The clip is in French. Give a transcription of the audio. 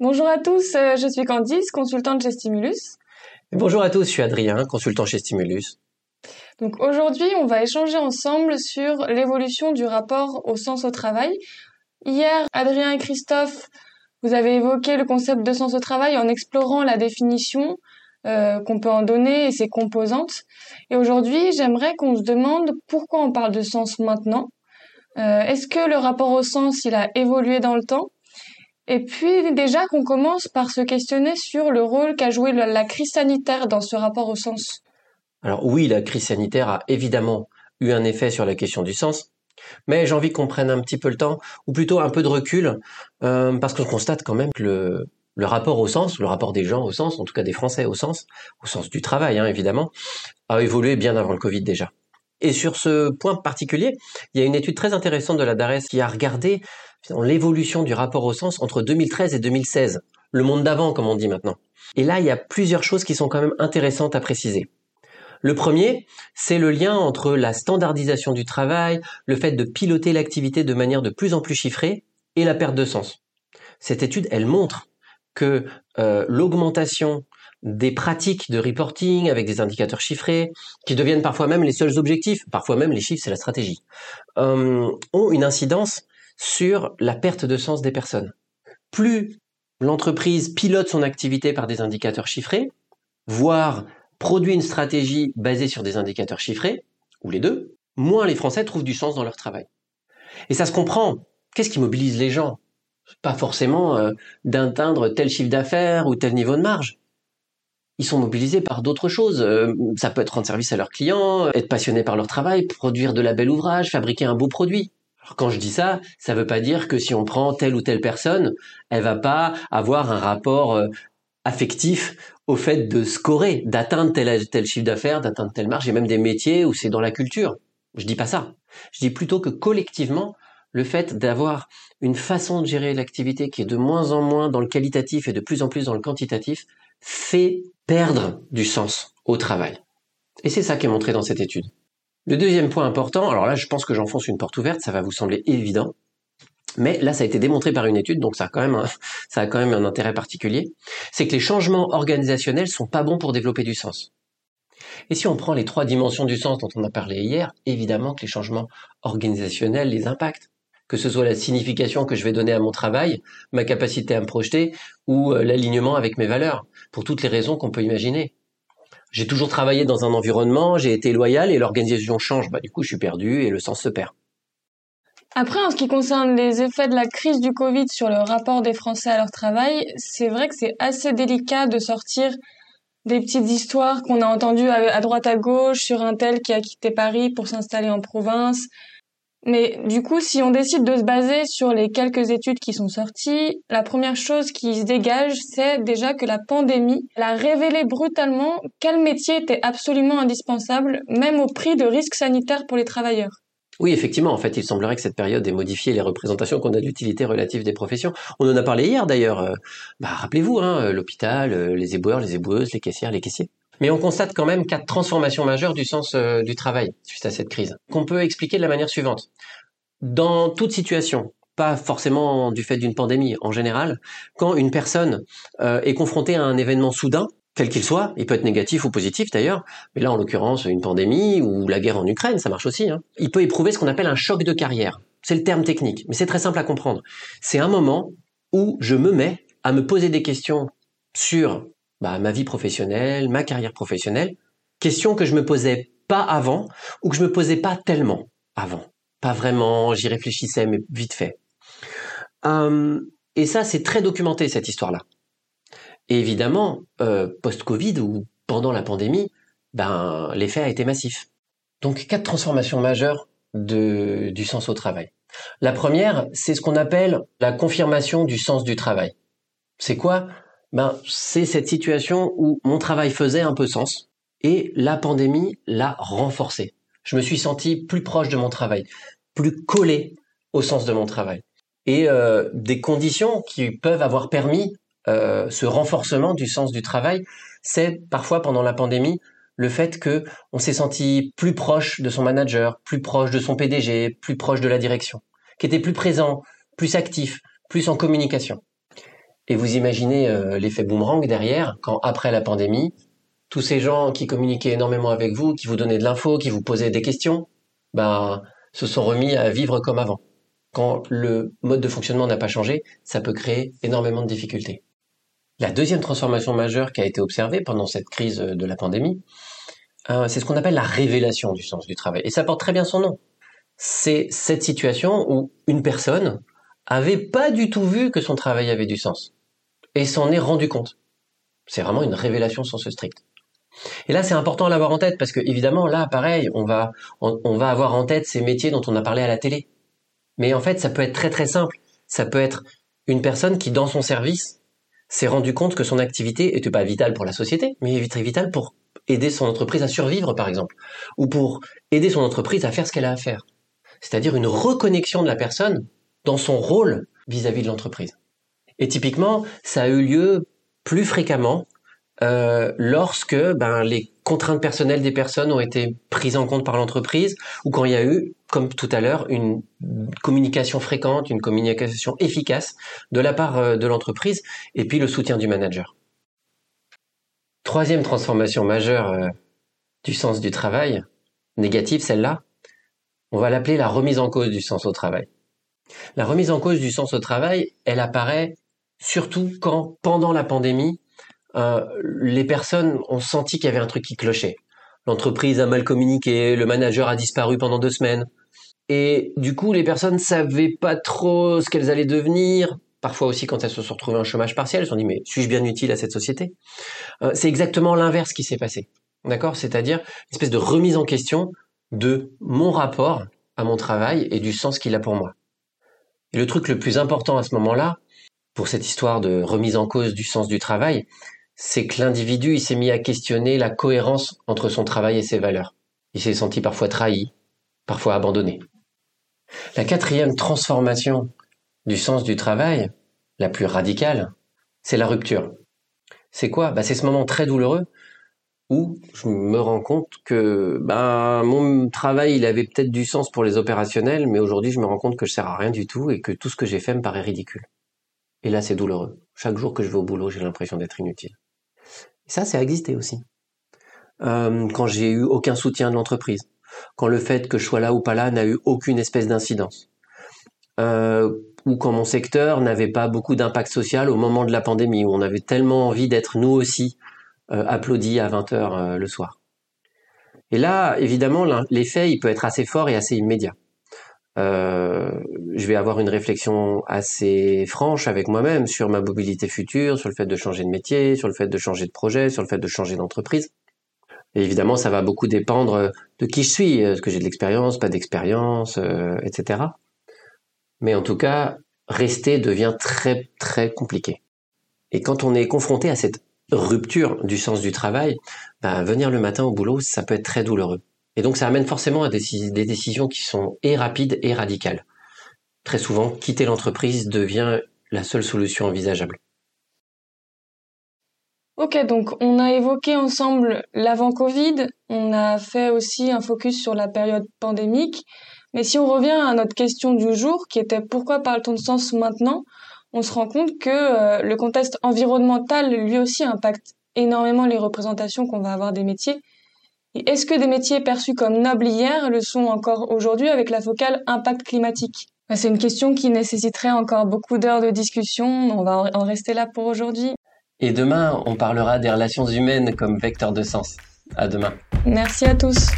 Bonjour à tous, euh, je suis Candice, consultante chez Stimulus. Bonjour à tous, je suis Adrien, consultant chez Stimulus. Donc aujourd'hui, on va échanger ensemble sur l'évolution du rapport au sens au travail. Hier, Adrien et Christophe, vous avez évoqué le concept de sens au travail en explorant la définition euh, qu'on peut en donner et ses composantes. Et aujourd'hui, j'aimerais qu'on se demande pourquoi on parle de sens maintenant. Euh, Est-ce que le rapport au sens, il a évolué dans le temps? Et puis déjà qu'on commence par se questionner sur le rôle qu'a joué la, crise sanitaire dans ce rapport au sens. Alors oui, la crise sanitaire a évidemment eu un effet sur la question du sens, mais j'ai envie qu'on prenne un petit peu le temps, ou plutôt un peu de recul, euh, parce qu'on constate quand même que le, le rapport au sens, le rapport des gens au sens, en tout cas des Français au sens, au sens du travail hein, évidemment, a évolué bien avant le Covid déjà. Et sur ce point particulier, il y a une étude très intéressante de la DARES qui a regardé l'évolution du rapport au sens entre 2013 et 2016, le monde d'avant comme on dit maintenant. Et là, il y a plusieurs choses qui sont quand même intéressantes à préciser. Le premier, c'est le lien entre la standardisation du travail, le fait de piloter l'activité de manière de plus en plus chiffrée et la perte de sens. Cette étude, elle montre que euh, l'augmentation des pratiques de reporting avec des indicateurs chiffrés, qui deviennent parfois même les seuls objectifs, parfois même les chiffres c'est la stratégie, euh, ont une incidence sur la perte de sens des personnes. Plus l'entreprise pilote son activité par des indicateurs chiffrés, voire produit une stratégie basée sur des indicateurs chiffrés, ou les deux, moins les Français trouvent du sens dans leur travail. Et ça se comprend. Qu'est-ce qui mobilise les gens? Pas forcément euh, d'atteindre tel chiffre d'affaires ou tel niveau de marge. Ils sont mobilisés par d'autres choses. Euh, ça peut être rendre service à leurs clients, être passionné par leur travail, produire de la belle ouvrage, fabriquer un beau produit. Quand je dis ça, ça veut pas dire que si on prend telle ou telle personne, elle va pas avoir un rapport euh, affectif au fait de scorer, d'atteindre tel, tel chiffre d'affaires, d'atteindre telle marge. Il y a même des métiers où c'est dans la culture. Je dis pas ça. Je dis plutôt que collectivement, le fait d'avoir une façon de gérer l'activité qui est de moins en moins dans le qualitatif et de plus en plus dans le quantitatif fait perdre du sens au travail. Et c'est ça qui est montré dans cette étude. Le deuxième point important, alors là je pense que j'enfonce une porte ouverte, ça va vous sembler évident, mais là, ça a été démontré par une étude, donc ça a quand même un, intérêt particulier. C'est que les changements organisationnels sont pas bons pour développer du sens. Et si on prend les trois dimensions du sens dont on a parlé hier, évidemment que les changements organisationnels les impactent. Que ce soit la signification que je vais donner à mon travail, ma capacité à me projeter, ou euh, l'alignement avec mes valeurs, pour toutes les raisons qu'on peut imaginer. J'ai toujours travaillé dans un environnement, j'ai été loyal et l'organisation change, bah du coup je suis perdu et le sens se perd. Après, en ce qui concerne les effets de la crise du Covid sur le rapport des Français à leur travail, c'est vrai que c'est assez délicat de sortir des petites histoires qu'on a entendues à droite à gauche sur un tel qui a quitté Paris pour s'installer en province. Mais du coup, si on décide de se baser sur les quelques études qui sont sorties, la première chose qui se dégage, c'est déjà que la pandémie a révélé brutalement quel métier était absolument indispensable, même au prix de risques sanitaires pour les travailleurs. Oui, effectivement, en fait, il semblerait que cette période ait modifié les représentations qu'on a d'utilité relative des professions. On en a parlé hier d'ailleurs. Euh, bah, rappelez-vous, hein, euh, l'hôpital, euh, les éboueurs, les éboueuses, les caissières, les caissiers. Mais on constate quand même quatre transformations majeures du sens du travail suite à cette crise, qu'on peut expliquer de la manière suivante. Dans toute situation, pas forcément du fait d'une pandémie, en général, quand une personne est confrontée à un événement soudain, quel qu'il soit, il peut être négatif ou positif d'ailleurs, mais là en l'occurrence une pandémie ou la guerre en Ukraine, ça marche aussi, hein. il peut éprouver ce qu'on appelle un choc de carrière. C'est le terme technique, mais c'est très simple à comprendre. C'est un moment où je me mets à me poser des questions sur bah, ma vie professionnelle, ma carrière professionnelle, questions que je me posais pas avant ou que je me posais pas tellement avant. Pas vraiment, j'y réfléchissais, mais vite fait. Hum, et ça, c'est très documenté, cette histoire-là. Et évidemment, euh, post-Covid ou pendant la pandémie, ben, l'effet a été massif. Donc, quatre transformations majeures de, du sens au travail. La première, c'est ce qu'on appelle la confirmation du sens du travail. C'est quoi? Ben, c'est cette situation où mon travail faisait un peu sens et la pandémie l'a renforcé. Je me suis senti plus proche de mon travail, plus collé au sens de mon travail. Et euh, des conditions qui peuvent avoir permis euh, ce renforcement du sens du travail, c'est parfois pendant la pandémie le fait que on s'est senti plus proche de son manager, plus proche de son PDG, plus proche de la direction, qui était plus présent, plus actif, plus en communication. Et vous imaginez euh, l'effet boomerang derrière, quand après la pandémie, tous ces gens qui communiquaient énormément avec vous, qui vous donnaient de l'info, qui vous posaient des questions, ben, se sont remis à vivre comme avant. Quand le mode de fonctionnement n'a pas changé, ça peut créer énormément de difficultés. La deuxième transformation majeure qui a été observée pendant cette crise de la pandémie, euh, c'est ce qu'on appelle la révélation du sens du travail. Et ça porte très bien son nom. C'est cette situation où une personne avait pas du tout vu que son travail avait du sens et s'en est rendu compte. C'est vraiment une révélation sens strict. Et là, c'est important à l'avoir en tête parce que évidemment, là, pareil, on va, on, va avoir en tête ces métiers dont on a parlé à la télé. Mais en fait, ça peut être très très simple. Ça peut être une personne qui, dans son service, s'est rendu compte que son activité était pas vitale pour la société, mais très vitale pour aider son entreprise à survivre, par exemple, ou pour aider son entreprise à faire ce qu'elle a à faire. C'est-à-dire une reconnexion de la personne dans son rôle vis-à-vis -vis de l'entreprise. Et typiquement, ça a eu lieu plus fréquemment euh, lorsque ben, les contraintes personnelles des personnes ont été prises en compte par l'entreprise ou quand il y a eu, comme tout à l'heure, une communication fréquente, une communication efficace de la part euh, de l'entreprise et puis le soutien du manager. Troisième transformation majeure euh, du sens du travail, négative celle-là, on va l'appeler la remise en cause du sens au travail. La remise en cause du sens au travail, elle apparaît surtout quand, pendant la pandémie, euh, les personnes ont senti qu'il y avait un truc qui clochait. L'entreprise a mal communiqué, le manager a disparu pendant deux semaines. Et du coup, les personnes savaient pas trop ce qu'elles allaient devenir. Parfois aussi, quand elles se sont retrouvées en chômage partiel, elles se sont dit, mais suis-je bien utile à cette société? Euh, C'est exactement l'inverse qui s'est passé. D'accord? C'est-à-dire une espèce de remise en question de mon rapport à mon travail et du sens qu'il a pour moi. Et le truc le plus important à ce moment-là, pour cette histoire de remise en cause du sens du travail, c'est que l'individu, il s'est mis à questionner la cohérence entre son travail et ses valeurs. Il s'est senti parfois trahi, parfois abandonné. La quatrième transformation du sens du travail, la plus radicale, c'est la rupture. C'est quoi? Bah, C'est ce moment très douloureux où je me rends compte que bah, mon travail, il avait peut-être du sens pour les opérationnels, mais aujourd'hui, je me rends compte que je sers à rien du tout et que tout ce que j'ai fait me paraît ridicule. Et là, c'est douloureux. Chaque jour que je vais au boulot, j'ai l'impression d'être inutile. Ça, c'est existé aussi. Euh, quand j'ai eu aucun soutien de l'entreprise, quand le fait que je sois là ou pas là n'a eu aucune espèce d'incidence, euh, ou quand mon secteur n'avait pas beaucoup d'impact social au moment de la pandémie, où on avait tellement envie d'être nous aussi euh, applaudis à 20h le soir. Et là, évidemment, l'effet, il peut être assez fort et assez immédiat. Euh, je vais avoir une réflexion assez franche avec moi-même sur ma mobilité future, sur le fait de changer de métier, sur le fait de changer de projet, sur le fait de changer d'entreprise. Évidemment, ça va beaucoup dépendre de qui je suis, est-ce que j'ai de l'expérience, pas d'expérience, euh, etc. Mais en tout cas, rester devient très très compliqué. Et quand on est confronté à cette rupture du sens du travail, ben, venir le matin au boulot, ça peut être très douloureux. Et donc ça amène forcément à des, décisions qui sont et rapides et radicales. Très souvent, quitter l'entreprise devient la seule solution envisageable. Ok, donc on a évoqué ensemble l'avant-Covid, on a fait aussi un focus sur la période pandémique, mais si on revient à notre question du jour, qui était pourquoi parle-t-on de sens maintenant, on se rend compte que euh, le contexte environnemental lui aussi impacte énormément les représentations qu'on va avoir des métiers, est-ce que des métiers perçus comme nobles hier le sont encore aujourd'hui avec la focale impact climatique? Bah, C'est une question qui nécessiterait encore beaucoup d'heures de discussion. On va en rester là pour aujourd'hui. Et demain, on parlera des relations humaines comme vecteur de sens. À demain. Merci à tous.